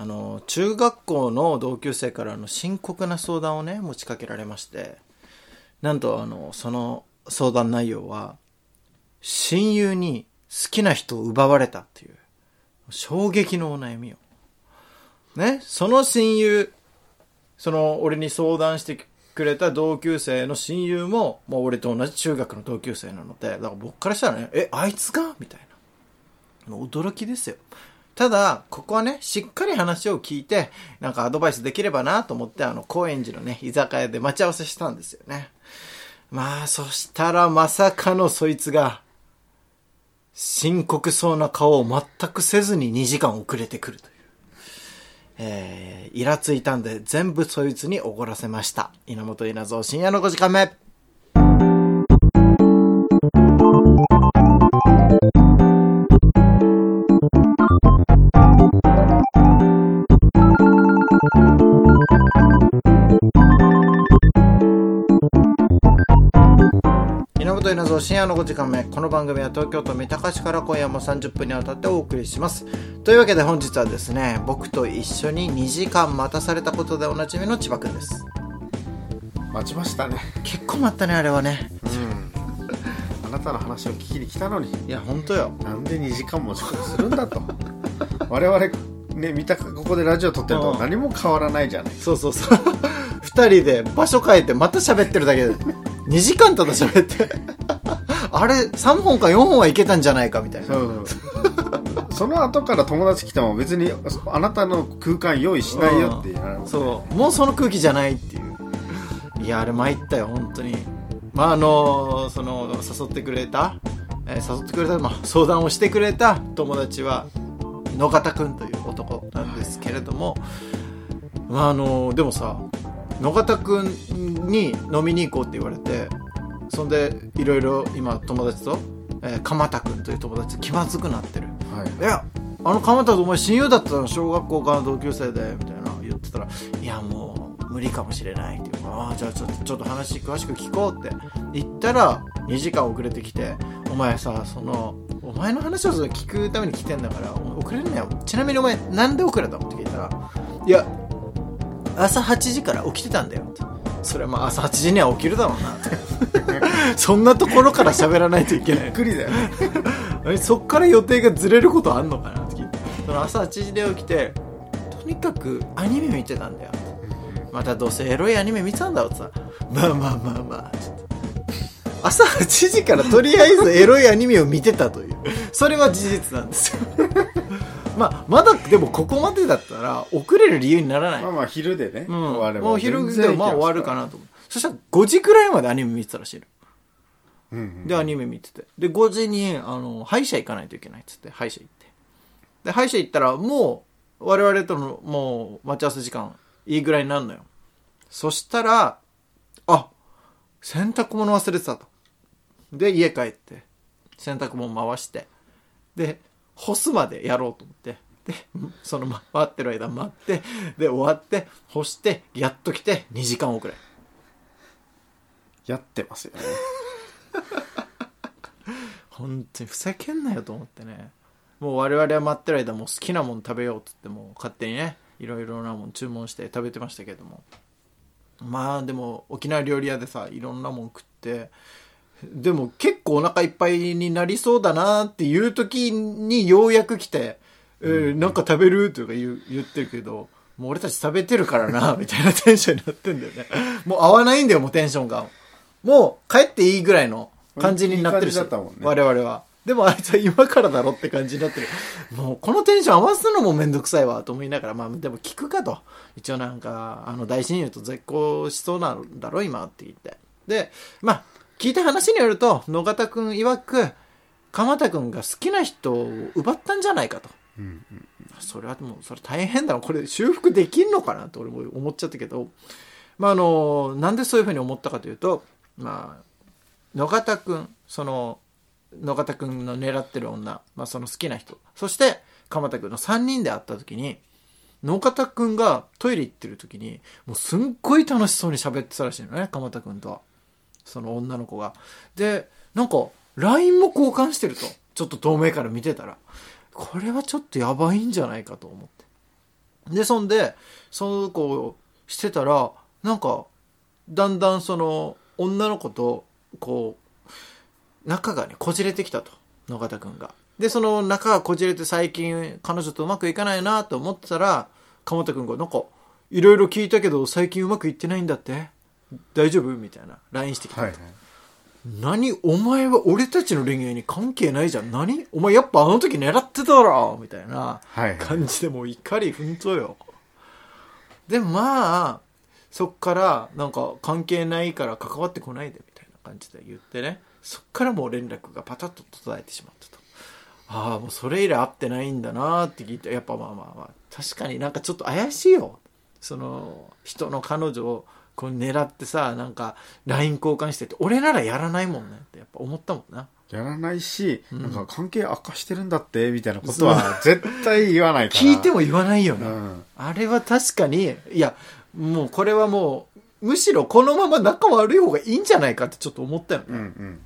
あの、中学校の同級生からの深刻な相談をね、持ちかけられまして、なんとあの、その相談内容は、親友に好きな人を奪われたっていう、衝撃のお悩みを。ね、その親友、その、俺に相談してくれた同級生の親友も、もう俺と同じ中学の同級生なので、だから僕からしたらね、え、あいつが？みたいな。驚きですよ。ただ、ここはね、しっかり話を聞いて、なんかアドバイスできればなと思って、あの、高円寺のね、居酒屋で待ち合わせしたんですよね。まあ、そしたらまさかのそいつが、深刻そうな顔を全くせずに2時間遅れてくるという。えー、イラついたんで全部そいつにおごらせました。稲本稲造深夜の5時間目。稲本稲造深夜の5時間目この番組は東京都三鷹市から今夜も30分にわたってお送りします。というわけで本日はですね僕と一緒に2時間待たされたことでおなじみの千葉くんです。待ちましたね。結構待ったねあれはね。うん。あなたの話を聞きに来たのに。いや本当よ。なんで2時間も遅刻するんだと。我々ね見たここでラジオ撮ってるとうん。何も変わらないじゃない。そうそうそう。2人で場所変えてまた喋ってるだけで2時間ただ喋って。あれ3本か4本はいけたんじゃないかみたいな。そうその後から友達来ても別にあなたの空間用意しないよって言われますそう。もうその空気じゃないっていう。いやあれ参ったよ本当に。まああのその誘ってくれた、えー誘ってくれた、まあ、相談をしてくれた。友達は野方くんという男なんですけれども、まああのでもさ野方くんに飲みに行こうって言われてそんでいろいろ今友達と、えー鎌田くんという友達と気まずくなってる。はい。いや、あの鎌田とお前親友だったの？小学校からの同級生で、みたいな言ってたら、いやもう無理かもしれないっていう。から、ああ、じゃあちょっと、ちょっと話詳しく聞こうって。言ったら、2時間遅れてきて、お前さ、その、お前の話を聞くために来てんだから、お遅れるなよ。ちなみにお前、なんで遅れたの？って聞いたら、いや、朝8時から起きてたんだよ。って。それはまあ朝8時には起きるだろうな。って。そんなところから喋らないといけない。びっ。くりだよ。ね えそっから予定がずれることあんのかなって聞いて。その朝8時で起きてとにかくアニメ見てたんだよ。またどうせエロいアニメ見てたんだろってさ。まあまあまあまあ。ちょっと朝8時からとりあえずエロいアニメを見てたという。それは事実なんですよまあまだでもここまでだったら遅れる理由にならない、まあまあ昼でね、うん、終わればもう昼でまあ終わるかいなと思うそしたら5時くらいまでアニメ見てたらしいのうんうんで、アニメ見てて。で、5時に、あの、歯医者行かないといけないっつって、歯医者行って。で、歯医者行ったら、もう、我々との、もう、待ち合わせ時間、いいぐらいになるのよ。そしたら、あ、洗濯物忘れてたと。で、家帰って、洗濯物回して、で、干すまでやろうと思って。で、その、ま待ってる間待って、で、終わって、干して、やっと来て、2時間遅れ。やってますよね 本当にふざけんなよと思ってねもう我々は待ってる間もう好きなもん食べようっつってもう勝手にねいろいろなもん注文して食べてましたけどもまあでも沖縄料理屋でさいろんなもん食ってでも結構お腹いっぱいになりそうだなっていう時にようやく来て「えーなんか食べる?」とか言う言ってるけどもう俺たち食べてるからなみたいなテンションになってんだよね。もう合わないんだよもうテンションが。もう帰っていいぐらいの感じになってるしいいね。我々は。でもあいつは今からだろって感じになってる。もうこのテンション合わすのもめんどくさいわと思いながら。まあでも聞くかと。一応なんかあの大親友と絶交しそうなんだろ今って言って。でまあ聞いた話によると野方くん曰く鎌田くんが好きな人を奪ったんじゃないかと。うんうんそれはもうそれ大変だなこれ修復できんのかなと俺も思っちゃったけど。まああのなんでそういうふうに思ったかというとまあ野方くんその野方くんの狙ってる女、まあ、その好きな人そして鎌田くんの3人で会った時に野方くんがトイレ行ってる時にもうすんごい楽しそうに喋ってたらしいのね鎌田くんとはその女の子が。でなんか LINE も交換してると。ちょっと遠目から見てたら。これはちょっとやばいんじゃないかと思って。で、そんで、そうこうしてたら、なんか、だんだんその、女の子と、こう、仲がね、こじれてきたと。野方くんが。で、その仲がこじれて最近彼女とうまくいかないなと思ってたら、鎌田くんがなんか、いろいろ聞いたけど最近うまくいってないんだって。大丈夫？みたいな LINE してきたと。はいはい。何？お前は俺たちの恋愛に関係ないじゃん。何？お前やっぱあの時狙ってたろみたいな感じでもう怒り奮闘よ。で、まあ、そっからなんか関係ないから関わってこないでみたいな感じで言ってね。そっからもう連絡がパタッと途絶えてしまったと。ああ、もうそれ以来会ってないんだなって聞いて、やっぱまあまあまあ、確かになんかちょっと怪しいよ。その、人の彼女をこう狙ってさ、なんか LINE 交換してって、俺ならやらないもんねってやっぱ思ったもんな。やらないし、んなんか関係悪化してるんだって、みたいなことは絶対言わないから。聞いても言わないよね。うん。あれは確かに、いや、もうこれはもう、むしろこのまま仲悪い方がいいんじゃないかってちょっと思ったよね。うんうん。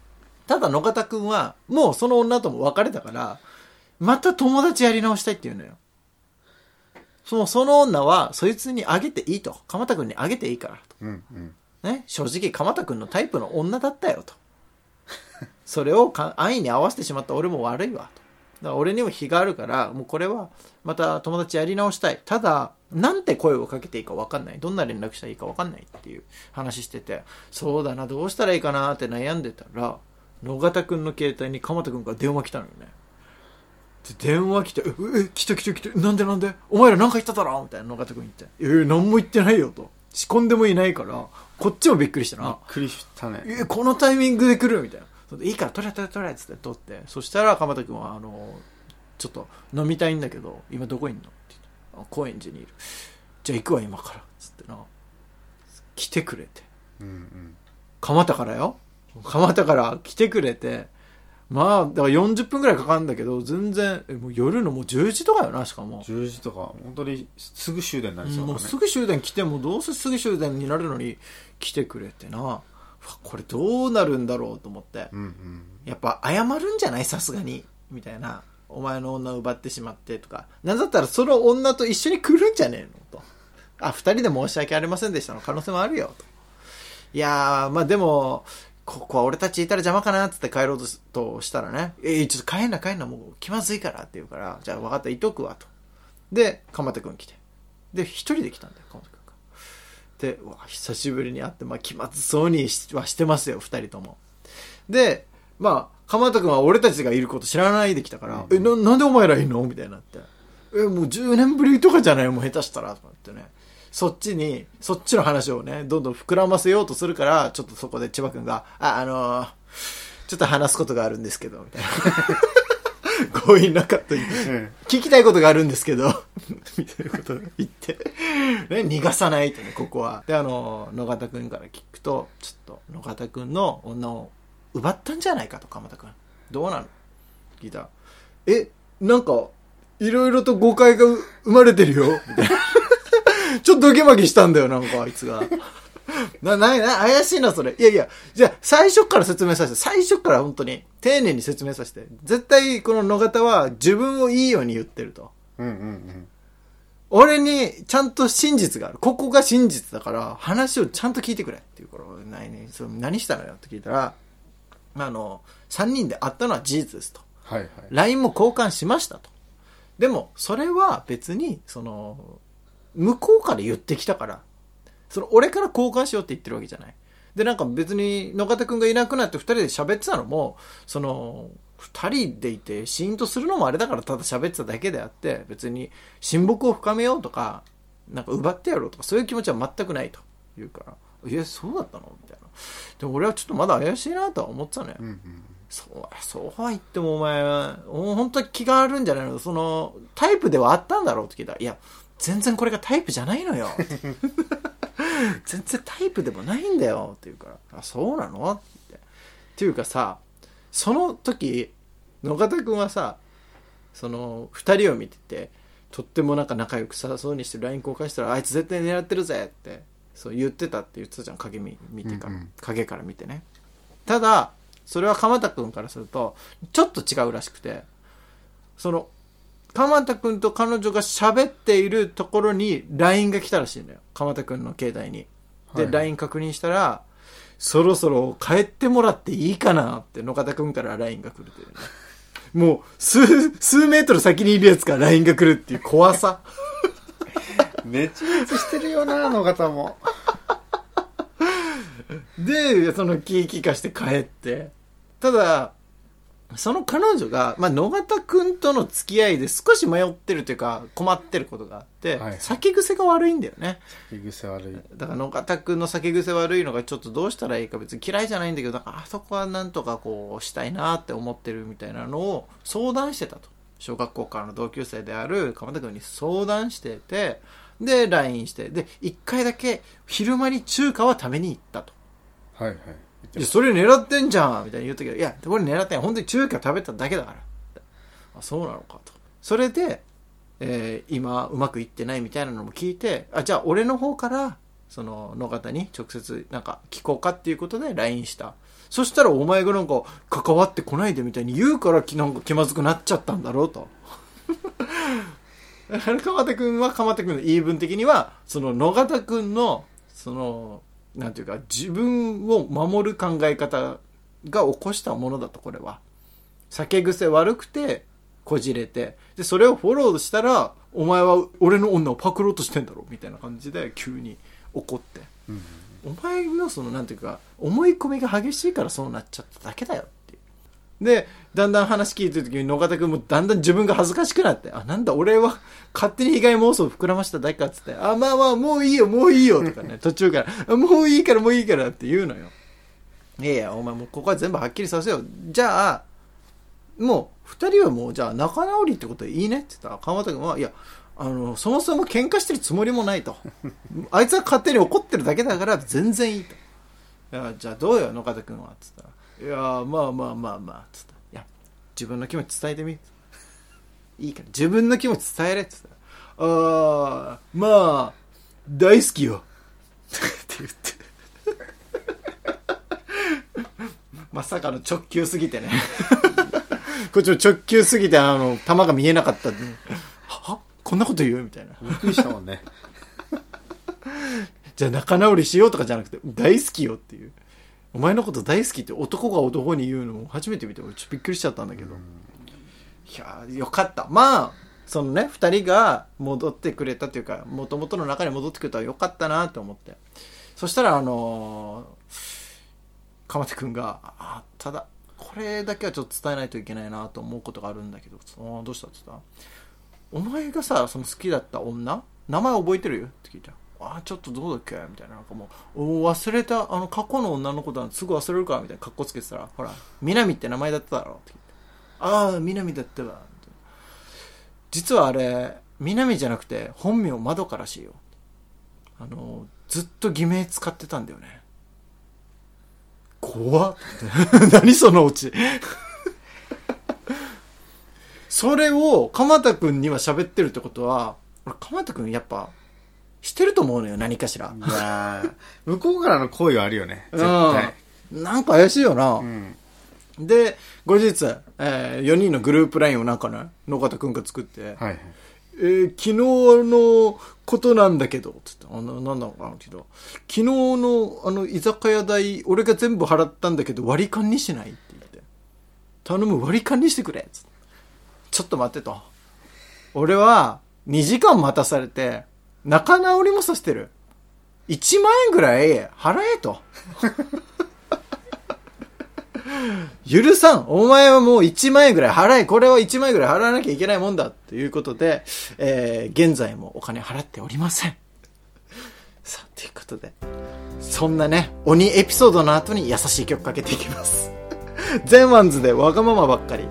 ただ野方くんは、もうその女とも別れたから、また友達やり直したいって言うのよ。その、その女は、そいつにあげていいと。鎌田くんにあげていいからと。うんうん。ね、正直鎌田くんのタイプの女だったよと。それをか安易に合わせてしまった俺も悪いわと。だから俺にも非があるから、もうこれはまた友達やり直したい。ただ、なんて声をかけていいか分かんない。どんな連絡したらいいか分かんないっていう話してて、そうだな、どうしたらいいかなって悩んでたら、野方くんの携帯に鎌田くんから電話来たのよね。で電話来て、え、え、来た来た来た、なんでなんで？お前ら何か言っただろみたいな野方くん言って。えー、何も言ってないよと。仕込んでもいないから、こっちもびっくりしたな。びっくりしたね。え、このタイミングで来る？みたいな。いいから、取れ取れ取れっつって取って。そしたら、鎌田君は、あの、ちょっと飲みたいんだけど、今どこいんの？って言って。あ高円寺にいる。じゃあ行くわ、今から。つってな。来てくれて。うんうん。蒲田からよ。蒲田から来てくれて。まあ、だから40分くらいかかるんだけど、全然、えもう夜のもう10時とかよな、しかも。10時とか、本当にすぐ終電になりそうだね。もうすぐ終電来てもどうせすぐ終電になるのに来てくれてな。これどうなるんだろうと思って。うんうん。やっぱ謝るんじゃないさすがに。みたいな。お前の女を奪ってしまってとか。なんだったらその女と一緒に来るんじゃねえのと。あ二人で申し訳ありませんでしたの可能性もあるよと。いやーまあでもここは俺たちいたら邪魔かなっつって帰ろうとしたらね、えー、ちょっと帰んな帰んな、もう気まずいからって言うから、じゃあ分かった、いとくわと。で、鎌田くん来て。で、一人で来たんだよ、鎌田くんが。で、うわ、久しぶりに会って、まあ気まずそうにしはしてますよ、二人とも。で、まあ、鎌田くんは俺たちがいること知らないで来たから、え、な、なんでお前らいんの？みたいになって。え、もう10年ぶりとかじゃない？もう下手したら、とかってね。そっちに、そっちの話をね、どんどん膨らませようとするから、ちょっとそこで千葉くんが、あ、あのーちょっと話すことがあるんですけど、みたいな。強引なかったに。うん聞きたいことがあるんですけど、みたいなことを言って、ね、逃がさないとね、ここは。で、あの、野方くんから聞くと、ちょっと、野方くんの女を奪ったんじゃないかと、鎌田くん。どうなの？聞いたら。え、なんか、いろいろと誤解が生まれてるよ、みたいな。ちょっとドキマキしたんだよ、なんか、あいつが。な、な、な、怪しいな、それ。いやいや、じゃあ、最初から説明させて、最初から本当に、丁寧に説明させて。絶対、この野方は自分をいいように言ってると。うんうんうん。俺に、ちゃんと真実がある。ここが真実だから、話をちゃんと聞いてくれっていうから、何、そう何したのよって聞いたら、あの、三人で会ったのは事実ですと。はいはい。LINE も交換しましたと。でも、それは別に、その、向こうから言ってきたから、その、俺から交換しようって言ってるわけじゃない。で、なんか別に、野方くんがいなくなって二人で喋ってたのも、その、二人でいて、シーンとするのもあれだからただ喋ってただけであって、別に、親睦を深めようとか、なんか奪ってやろうとか、そういう気持ちは全くないと言うから、いや、そうだったの？みたいな。でも俺はちょっとまだ怪しいなとは思ってたのよ。うんうん。そう、そうは言ってもお前は、お本当に気があるんじゃないの？その、タイプではあったんだろうって聞いたら、いや、全然これがタイプじゃないのよ。全然タイプでもないんだよって言うから、あ、そうなのって。っていうかさ、その時、野方くんはさ、その、二人を見てて、とってもなんか仲良くさそうにして LINE 交換したら、あいつ絶対狙ってるぜって、そう言ってたって言ってたじゃん、影見見てから、うんうん影から見てね。ただ、それは鎌田くんからすると、ちょっと違うらしくて、その、鎌田くんと彼女が喋っているところに LINE が来たらしいんだよ。鎌田くんの携帯に。で、はい LINE 確認したら、そろそろ帰ってもらっていいかなって野方くんから LINE が来るというね。もう、数、数メートル先にいるやつから LINE が来るっていう怖さ。めちめちしてるよな、あの方も。で、その気利かして帰って。ただ、その彼女が、まあ、野方くんとの付き合いで少し迷ってるというか、困ってることがあって、はい酒癖が悪いんだよね。手癖悪い。だから野方くんの酒癖悪いのがちょっとどうしたらいいか別に嫌いじゃないんだけど、あそこはなんとかこうしたいなって思ってるみたいなのを相談してたと。小学校からの同級生である鎌田くんに相談してて、で、LINE して、で、一回だけ昼間に中華は食べに行ったと。はいはい。いや、それ狙ってんじゃんみたいに言ったけど、いや、これ狙ってない。本当に中華食べただけだから。あ、そうなのかと。それで、えー今、うまくいってないみたいなのも聞いて、あ、じゃあ俺の方から、その、野方に直接、なんか、聞こうかっていうことで LINE した。そしたらお前がなんか、関わってこないでみたいに言うから、なんか気まずくなっちゃったんだろうと。だから鎌田くんは鎌田くんの言い分的には、その野方くんの、その、なんていうか、自分を守る考え方が起こしたものだと、これは。酒癖悪くて、こじれて、で、それをフォローしたら、お前は俺の女をパクろうとしてんだろ、みたいな感じで急に怒って。うんお前のその、なんていうか、思い込みが激しいからそうなっちゃっただけだよっ。で、だんだん話聞いてる時に野方くんもだんだん自分が恥ずかしくなって、あ、なんだ俺は勝手に被害妄想を膨らましただけかっつって、あ、まあまあもういいよ、もういいよとかね、途中から、あもういいからもういいからって言うのよ。いやいや、お前もうここは全部はっきりさせよう。じゃあ、もう、二人はもう、じゃあ仲直りってことでいいねって言ったら、川又君は、いや、あの、そもそも喧嘩してるつもりもないと。あいつは勝手に怒ってるだけだから全然いいと。じゃあどうよ、野方君は。つったら、いや、まあまあまあまあ、つったら、いや、自分の気持ち伝えてみ。いいから、自分の気持ち伝えれ。つったら、ああ、まあ、大好きよ。って言って。まさかの直球すぎてね。こっちも直球すぎて、あの、球が見えなかったんで。は？こんなこと言う？みたいな。びっくりしたもんね。じゃあ仲直りしようとかじゃなくて、大好きよっていう。お前のこと大好きって男が男に言うの初めて見て、俺ちょっとびっくりしちゃったんだけど。いやよかった。まあ、そのね、二人が戻ってくれたというか、元々の中に戻ってくれたらよかったなと思って。そしたら、あのー、鎌手くんが、あ、ただ、これだけはちょっと伝えないといけないなと思うことがあるんだけど、どうしたって言った？お前がさ、その好きだった女？名前覚えてる？よって聞いた。あちょっとどうだっけ？みたいな。なんかもう、お忘れた、あの、過去の女のことはすぐ忘れるか、みたいな格好つけてたら、ほら、南って名前だっただろって。ああ、南だったわ。た実はあれ、南じゃなくて、本名窓からしいよ。あの、ずっと偽名使ってたんだよね。怖っ 何そのオチ。それを、鎌田くんには喋ってるってことは、俺、鎌田くんやっぱ、してると思うのよ、何かしら。いやー向こうからの恋はあるよね。絶対。うん。なんか怪しいよな。うん。で、後日、えー、4人のグループラインをなんかね、野方くんが作って、はいはい。えー昨日のことなんだけど、つって、あの、なんなのかなって言うと、昨日の、あの、居酒屋代、俺が全部払ったんだけど、割り勘にしないって言って。頼む、割り勘にしてくれつって。ちょっと待ってと。俺は、2時間待たされて、仲直りもさせてる。1万円ぐらい払えと。許さんお前はもう1万円ぐらい払えこれは1万円ぐらい払わなきゃいけないもんだということで、えー、現在もお金払っておりません。さあ、ということで、そんなね、鬼エピソードの後に優しい曲かけていきます。ゼンワンズでわがままばっかり。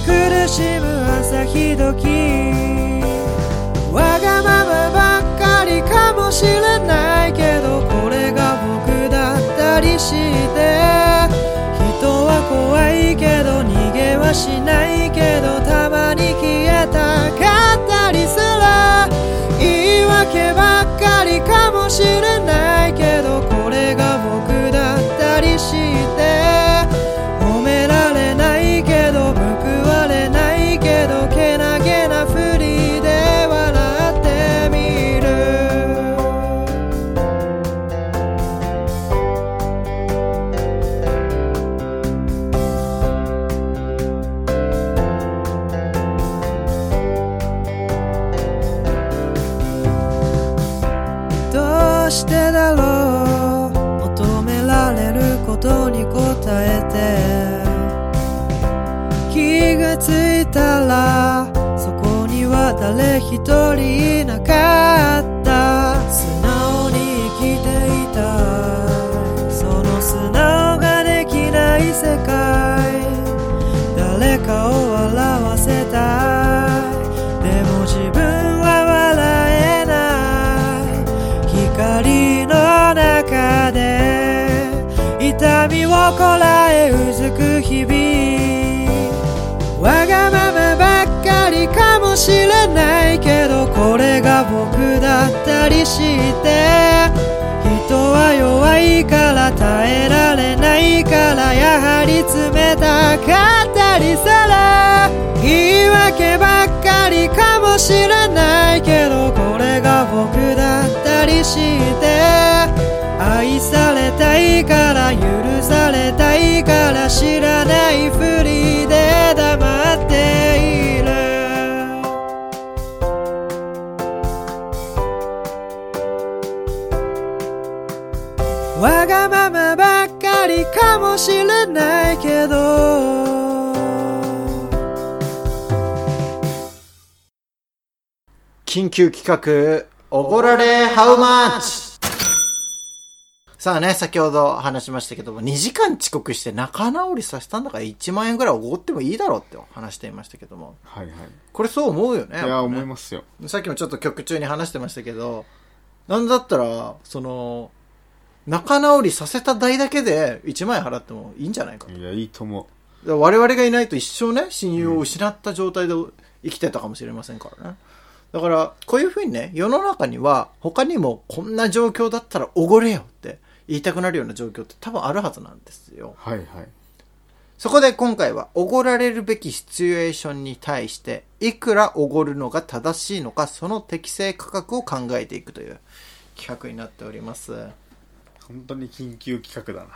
苦しむ朝日時。わがままばっかりかもしれないけどこれが僕だったりして。人は怖いけど逃げはしないけどたまに消えたかったりする。言い訳ばっかりかもしれないけどこれが僕だったりして。求められることに応えて。気がついたらそこには誰一人いなかった。素直に生きていた。その素直ができない世界。誰かをらえうずく日々わがままばっかりかもしれないけどこれが僕だったりして人は弱いから耐えられないからやはり冷たかったりする言い訳ばっかりかもしれないけどこれが僕だったりして緊急企画、おごられハウマッチさあね、先ほど話しましたけども、2時間遅刻して仲直りさせたんだから1万円ぐらいおごってもいいだろうって話していましたけども。はいはいこれそう思うよね。いやね思いますよさっきもちょっと曲中に話してましたけど、なんだったら、その、仲直りさせた代だけで1万円払ってもいいんじゃないかと。いやいいと思だから我々がいないと一生ね、親友を失った状態で生きてたかもしれませんからね。だから、こういうふうにね、世の中には他にもこんな状況だったらおごれよって言いたくなるような状況って多分あるはずなんですよ。うはいはいそこで今回はおごられるべきシチュエーションに対して、いくらおごるのが正しいのか、その適正価格を考えていくという企画になっております。本当に緊急企画だ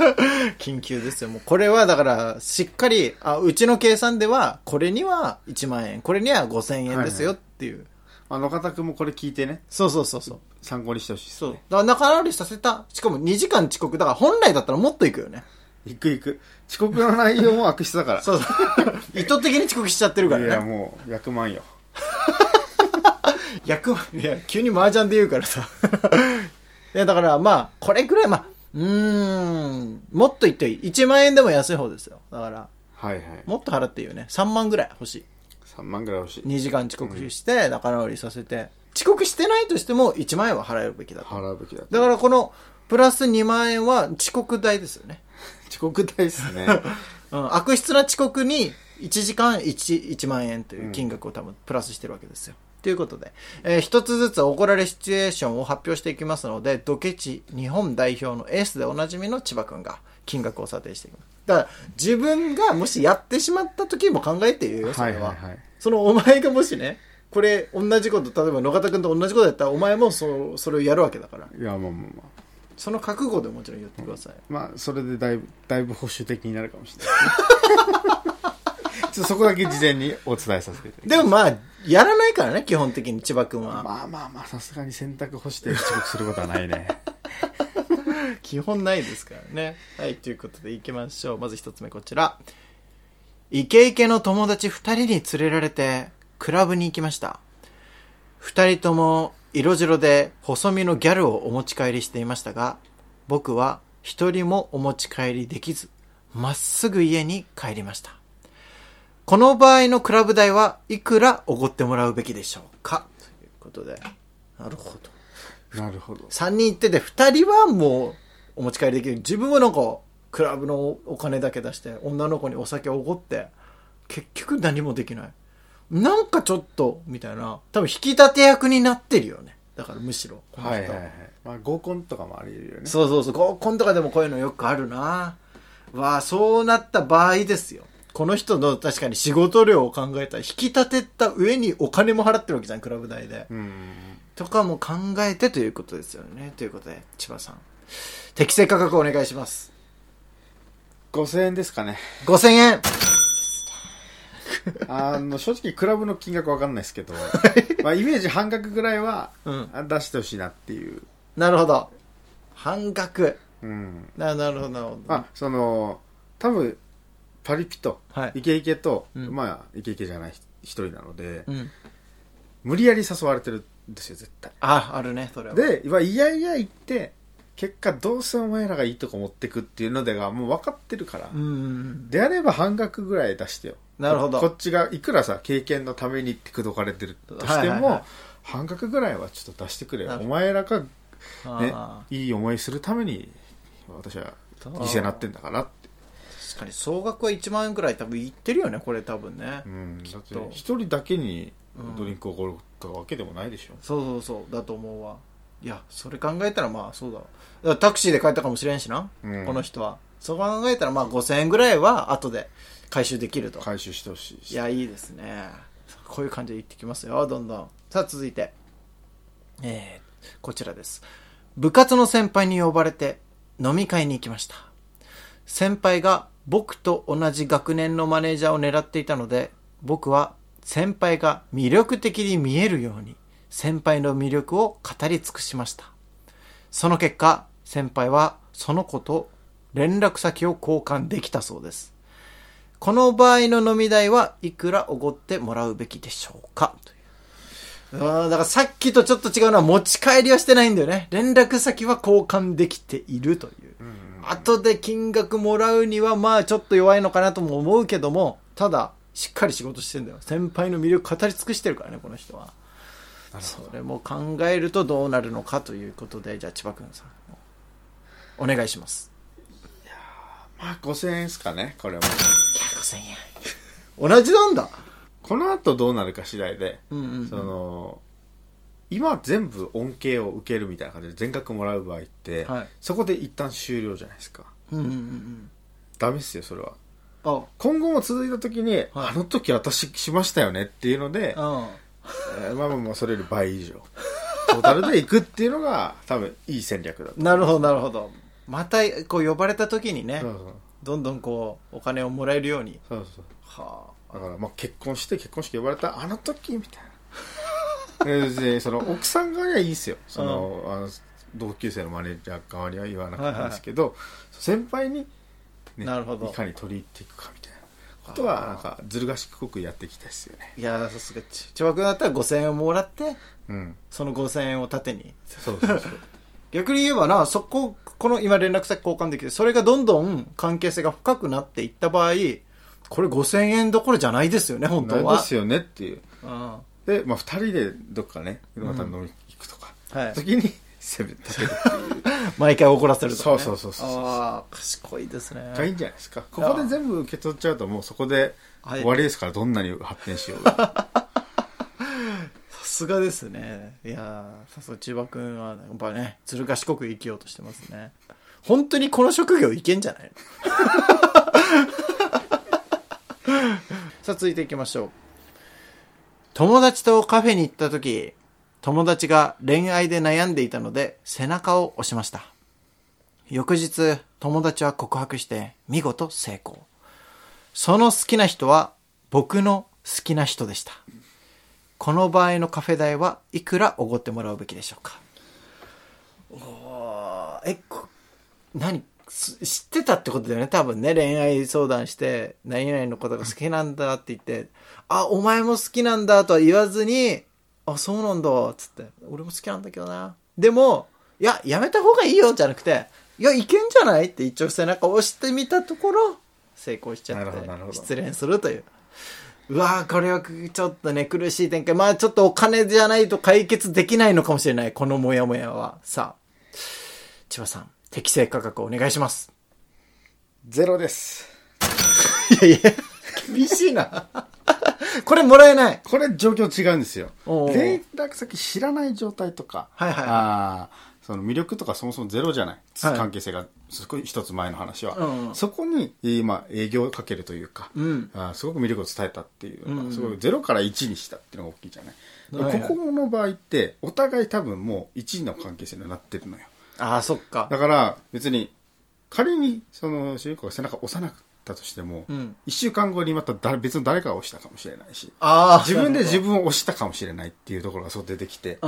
な 緊急ですよ。もうこれはだから、しっかり、あ、うちの計算では、これには1万円、これには5000円ですよっていう。あ野方君もこれ聞いてねそうそうそうそう。参考にしてほしいですそう。だから仲直りさせた。しかも2時間遅刻。だから本来だったらもっと行くよね。行く行く遅刻の内容も悪質だからそうそう。意図的に遅刻しちゃってるかいや。もう100万よ 役、いや、急に麻雀で言うからさ。いや、だからまあ、これくらい、まあ、うーん、もっと言っていい。1万円でも安い方ですよ。だから、はいはいもっと払っていいよね。3万ぐらい欲しい。3万ぐらい欲しい2時間遅刻して、仲直りさせて。遅刻してないとしても、1万円は払えるべきだと。払うべきだだからこの、プラス2万円は遅刻代ですよね。遅刻代っすね うん、悪質な遅刻に1時間 1, 1万円という金額を多分プラスしてるわけですよ。ということで、えー一つずつ怒られシチュエーションを発表していきますので、ドケチ日本代表のエースでおなじみの千葉くんが金額を査定していきます。だから、自分がもしやってしまった時も考えているよ、それは。はいはいはいそのお前がもしね、これ同じこと、例えば野方くんと同じことやったら、お前もそそれをやるわけだから。いやまあまあまあその覚悟でもちろん言ってください。まあそれでだいぶだいぶ保守的になるかもしれないですねちょっとそこだけ事前にお伝えさせていただきますでもまあ、やらないからね、基本的に千葉くんは。まあまあまあさすがに洗濯干して遅刻することはないね 基本ないですからね。はい、ということで行きましょう。まず一つ目こちら。イケイケの友達二人に連れられて、クラブに行きました。二人とも色白で細身のギャルをお持ち帰りしていましたが、僕は一人もお持ち帰りできず、まっすぐ家に帰りました。この場合のクラブ代はいくらおごってもらうべきでしょうか？ということで。なるほど。なるほど。3人行ってて、2人はもうお持ち帰りできる。自分はなんか、クラブのお金だけ出して、女の子にお酒をおごって、結局何もできない。なんかちょっと、みたいな。多分引き立て役になってるよね。だからむしろ。この人はいはいはい。まあ、合コンとかもあり得るよね。そうそうそう。合コンとかでもこういうのよくあるな。わあ、そうなった場合ですよ。この人の確かに仕事量を考えたら、引き立てた上にお金も払ってるわけじゃん、クラブ代で。うん。とかも考えてということですよね。ということで、千葉さん。適正価格お願いします。5000円ですかね。5000円あの、正直クラブの金額わかんないですけど、まあ、イメージ半額ぐらいはうん。あ出してほしいなっていう。なるほど。半額。うん。ななるほど、なるほど。あ、その、多分、パリピと、はい。イケイケと、うんまあ、イケイケじゃない一人なので、うん。無理やり誘われてるんですよ、絶対。あ、あるね、それは。で、まあいやいや言って、結果どうせお前らがいいとこ持ってくっていうのでがもう分かってるから、うん。であれば半額ぐらい出してよ。なるほどこっちがいくらさ、経験のためにって口説かれてるとしても、はいはいはい半額ぐらいはちょっと出してくれよお前らがねあ、いい思いするために、私は犠牲になってんだからって。ー確かに総額は1万円くらい多分いってるよね、これ多分ね。うん。だってと一人だけにうんドリンクをおごるわけでもないでしょ。そうそうそう、だと思うわ。いや、それ考えたらまあそうだわ。だからタクシーで帰ったかもしれんしな、うんこの人は。そう考えたらまあ5000円ぐらいは後で回収できると。回収してほしいし。いや、いいですね。こういう感じでいってきますよ、どんどん。さあ、続いて。えー、こちらです。部活の先輩に呼ばれて飲み会に行きました。先輩が僕と同じ学年のマネージャーを狙っていたので、僕は先輩が魅力的に見えるように、先輩の魅力を語り尽くしました。その結果、先輩はその子と連絡先を交換できたそうです。この場合の飲み代はいくらおごってもらうべきでしょうか？といううんだからさっきとちょっと違うのは持ち帰りはしてないんだよね。連絡先は交換できているという。後で金額もらうにはまあちょっと弱いのかなとも思うけども、ただしっかり仕事してんだよ。先輩の魅力語り尽くしてるからね、この人は。それも考えるとどうなるのかということで、じゃあ千葉くんさん、お願いします。まあ5000円ですかね、これも。いや、5000円。同じなんだ。この後どうなるか次第で、うんうん、うん。その、今全部恩恵を受けるみたいな感じで全額もらう場合って、はいそこで一旦終了じゃないですか。うんうんうんダメっすよ、それは。今後も続いた時に、あの時私しましたよねっていうので、うん。えーまあまあまあそれより倍以上。トータルで行くっていうのが多分いい戦略だと。なるほど、なるほど。また、こう呼ばれた時にね、そうそうどんどんこう、お金をもらえるように。そうそう。はだからまあ結婚して結婚式呼ばれたあの時みたいな。え別にその奥さん側にはいいですよ。その、あの同級生のマネージャー側には言わなかったんですけど、先輩に、ね、なるほどいかに取り入っていくかみたいなことはなんかずる賢くやってきたいですよね。いや、さすが、ち千葉君だったら5000円をもらって、うん。その5000円を盾に。そうそうそう。逆に言えばな、そこ、この今連絡先交換できて、それがどんどん関係性が深くなっていった場合、これ5000円どころじゃないですよね、本当は。なんですよねっていう。うん。で、まあ二人でどっかね、また飲みに行くとか、はい。時に攻め立てるっていう。毎回怒らせるとか、ね。そうそうそうそうああ、賢いですね。がいいんじゃないですか。ここで全部受け取っちゃうともうそこではい終わりですから、どんなに発展しようが。さすがですね。いやーさすが千葉くんは、やっぱね、ずる賢く生きようとしてますね。本当にこの職業いけんじゃないの？さあ、続いていきましょう。友達とカフェに行った時、友達が恋愛で悩んでいたので、背中を押しました。翌日、友達は告白して、見事成功。その好きな人は、僕の好きな人でした。この場合のカフェ代はいくらおごってもらうべきでしょうか？おーえ、こ何？知ってたってことだよね多分ね恋愛相談して何々のことが好きなんだって言ってあお前も好きなんだとは言わずにあそうなんだっつって俺も好きなんだけどなでもいややめた方がいいよじゃなくていやいけんじゃない？って一応背中を押してみたところ成功しちゃって失恋するといううわーこれはちょっとね、苦しい展開。まあちょっとお金じゃないと解決できないのかもしれない。このモヤモヤは。さあ、千葉さん、適正価格お願いします。ゼロです。いやいや、厳しいな。これもらえない。これ状況違うんですよ。連絡先知らない状態とか、はいはいはいあーその魅力とかそもそもゼロじゃない。はい関係性が、すごい一つ前の話は。そこに、今、営業をかけるというか、うんあーすごく魅力を伝えたっていうすごいゼロから1にしたっていうのが大きいじゃない。はいはいここの場合って、お互い多分もう1の関係性になってるのよ。ああ、そっか。だから、別に、仮に、その、主人公が背中を押さなかったとしても、うん一週間後にまた誰別の誰かが押したかもしれないし。自分で自分を押したかもしれないっていうところがそう出てきて。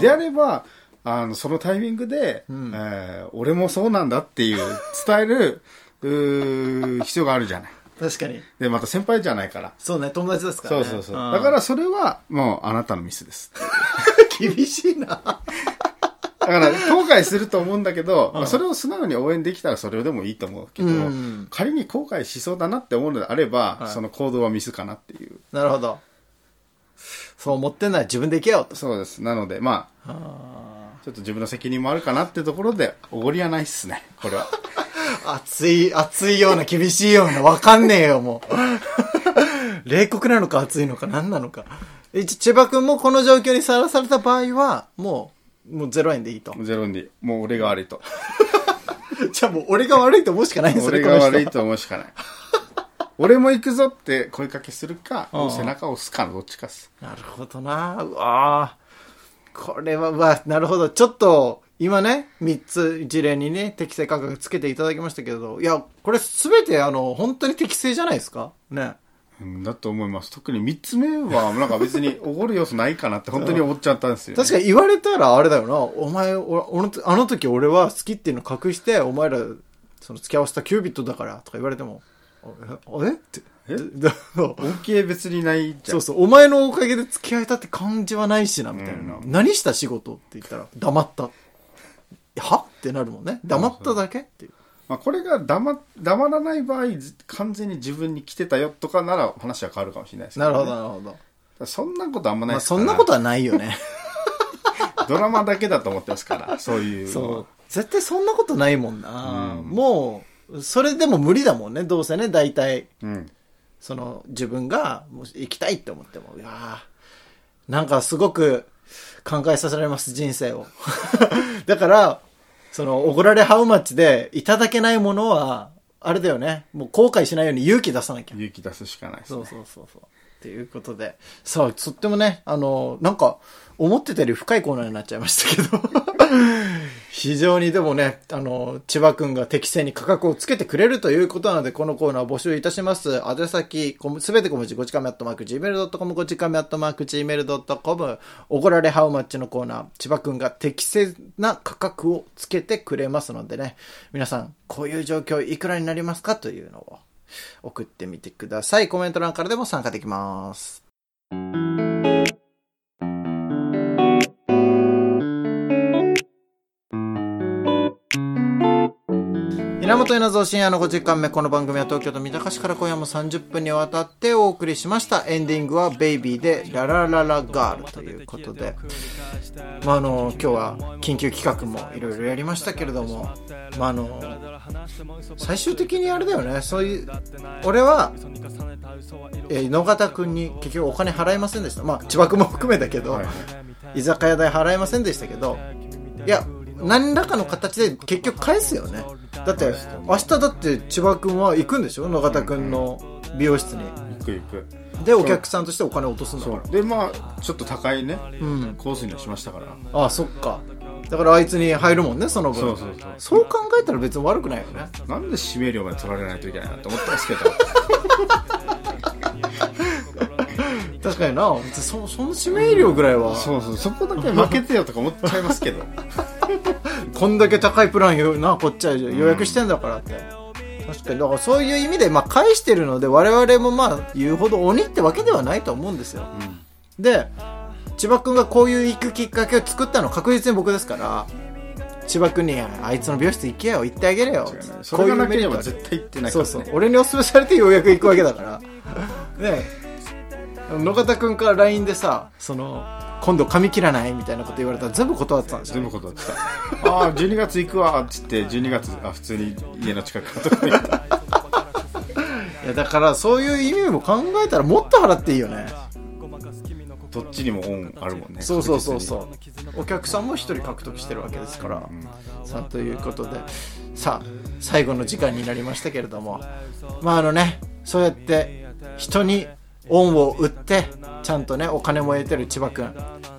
であれば、あの、そのタイミングで、んえー俺もそうなんだっていう、伝える、うー必要があるじゃない。確かに。で、また先輩じゃないから。そうね、友達ですからね。そうそうそう。んだからそれは、もうあなたのミスです。厳しいな。だから、後悔すると思うんだけど、まあそれを素直に応援できたらそれでもいいと思うけど、うん仮に後悔しそうだなって思うのであれば、はいその行動はミスかなっていう。なるほど。そう思ってんなら自分で行けよと。そうです。なので、まあ、あちょっと自分の責任もあるかなってところで、おごりはないっすね、これは。ー 熱い、熱いような厳しいような、わかんねえよ、もう。冷酷なのか熱いのか何なのか。千葉くんもこの状況にさらされた場合は、もう、もう0円でいいと。ゼロに、もう俺が悪いと。じゃあもう俺が悪いと思うしかないんですよね、俺が悪いと思うしかない。俺も行くぞって声かけするか、うん背中を押すかのどっちかっす。なるほどな。うわーこれは、うわ、なるほど。ちょっと、今ね、3つ一例にね、適正価格つけていただきましたけど、いや、これすべてあの、本当に適正じゃないですか？ね。うんだと思います。特に三つ目は、なんか別に おごる要素ないかなって本当に思っちゃったんですよ、確かに言われたらあれだよな。お前、おおのあの時俺は好きっていうの隠して、お前ら、その付き合わせたキュービットだからとか言われても、あええって。え？恩恵別にないじゃん。そうそう、お前のおかげで付き合えたって感じはないしな、みたいな。うん何した仕事って言ったら、黙った。は？ってなるもんね。黙っただけっていう。まあ、これが黙黙らない場合、ず完全に自分に来てたよとかなら話は変わるかもしれないですけど、ね。なるほど、なるほど。そんなことあんまないまあ、ですからそんなことはないよね。ドラマだけだと思ってますから、そういうそう。絶対そんなことないもんな。うんもう、それでも無理だもんね、どうせね、大体。うん。その、自分が、もし行きたいって思っても、いやーなんかすごく考えさせられます、人生を。だから、その、おごられハウマッチでいただけないものは、あれだよね。もう後悔しないように勇気出さなきゃ。勇気出すしかないですね。そうそうそうそう。っていうことで。さあ、とってもね、あの、なんか、思ってたより深いコーナーになっちゃいましたけど。非常にでもね、あの、千葉くんが適正に価格をつけてくれるということなので、このコーナー募集いたします。宛先、すべて小文字、ごちかみアットマーク、gmail.com、ごちかみアットマーク、gmail.com、おごられハウマッチのコーナー、千葉くんが適正な価格をつけてくれますのでね、皆さん、こういう状況いくらになりますかというのを送ってみてください。コメント欄からでも参加できます。源稲造深夜の5時間目。この番組は東京都三鷹市から今夜も30分にわたってお送りしました。エンディングはベイビーでララララガールということで。まあ、あの、今日は緊急企画もいろいろやりましたけれども、まあ、あの、最終的にあれだよね。そういう、俺は、えー野方くんに結局お金払いませんでした。まあ、千葉くんも含めだけど、はいはい居酒屋代払いませんでしたけど、いや、何らかの形で結局返すよね。だって、明日だって千葉くんは行くんでしょ？野方くんの美容室に。行く行く。で、お客さんとしてお金を落とすんだか。で、まあ、ちょっと高いね、うん。コースにはしましたから。ああ、そっか。だからあいつに入るもんね、その分。そうそうそうそう考えたら別に悪くないよね。なんで指名料まで取られないといけないなって思ってますけど。確かにな。別にそその指名料ぐらいは、そうそう、そこだけ負けてよとか思っちゃいますけど。こんだけ高いプランよな、こっちは予約してんだからって。確かに、だからそういう意味で、まあ返してるので、我々もまあ言うほど鬼ってわけではないと思うんですよ。で、千葉くんがこういう行くきっかけを作ったのは確実に僕ですから、千葉くんに、あいつの美容室行けよ、行ってあげれよ。それがなければ絶対行ってないね。そうそう。俺にお勧めされてようやく行くわけだから。ね野方君から LINE でさその今度髪切らないみたいなこと言われたら全部断ってたんですよ。全部断ってた。ああ12月行くわっつって12月あ普通に家の近くのとこに。行ったいやだからそういう意味も考えたらもっと払っていいよね。どっちにもオンあるもんねそうそうそうそう。お客さんも一人獲得してるわけですから、さあということで。さあ最後の時間になりましたけれども。まああのねそうやって人に恩を売ってちゃんとねお金も得てる千葉君。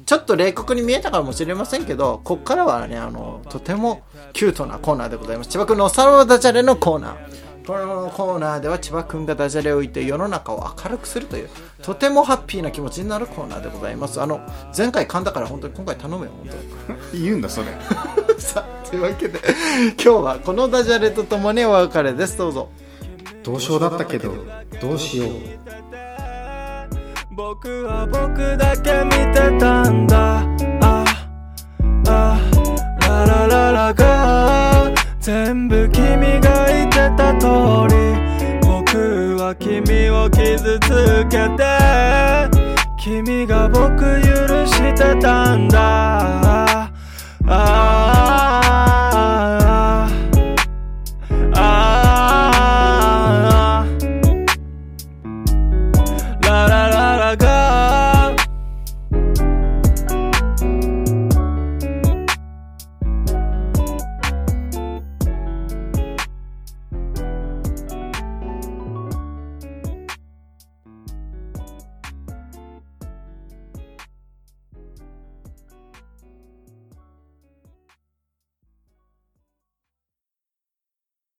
ちょっと冷酷に見えたかもしれませんけどこっからはねあのとてもキュートなコーナーでございます。千葉君のおさらばダジャレのコーナー。このコーナーでは千葉君がダジャレを置いて世の中を明るくするというとてもハッピーな気持ちになるコーナーでございます。あの前回噛んだから本当に今回頼むよ本当に。言うんだそれ。さあというわけで今日はこのダジャレとともにお別れです。どうぞ。どうしようだったけどどうしよう僕は僕だけ見てたんだ。ああララララが全部君が言ってた通り。僕は君を傷つけて君が僕許してたんだ。ああ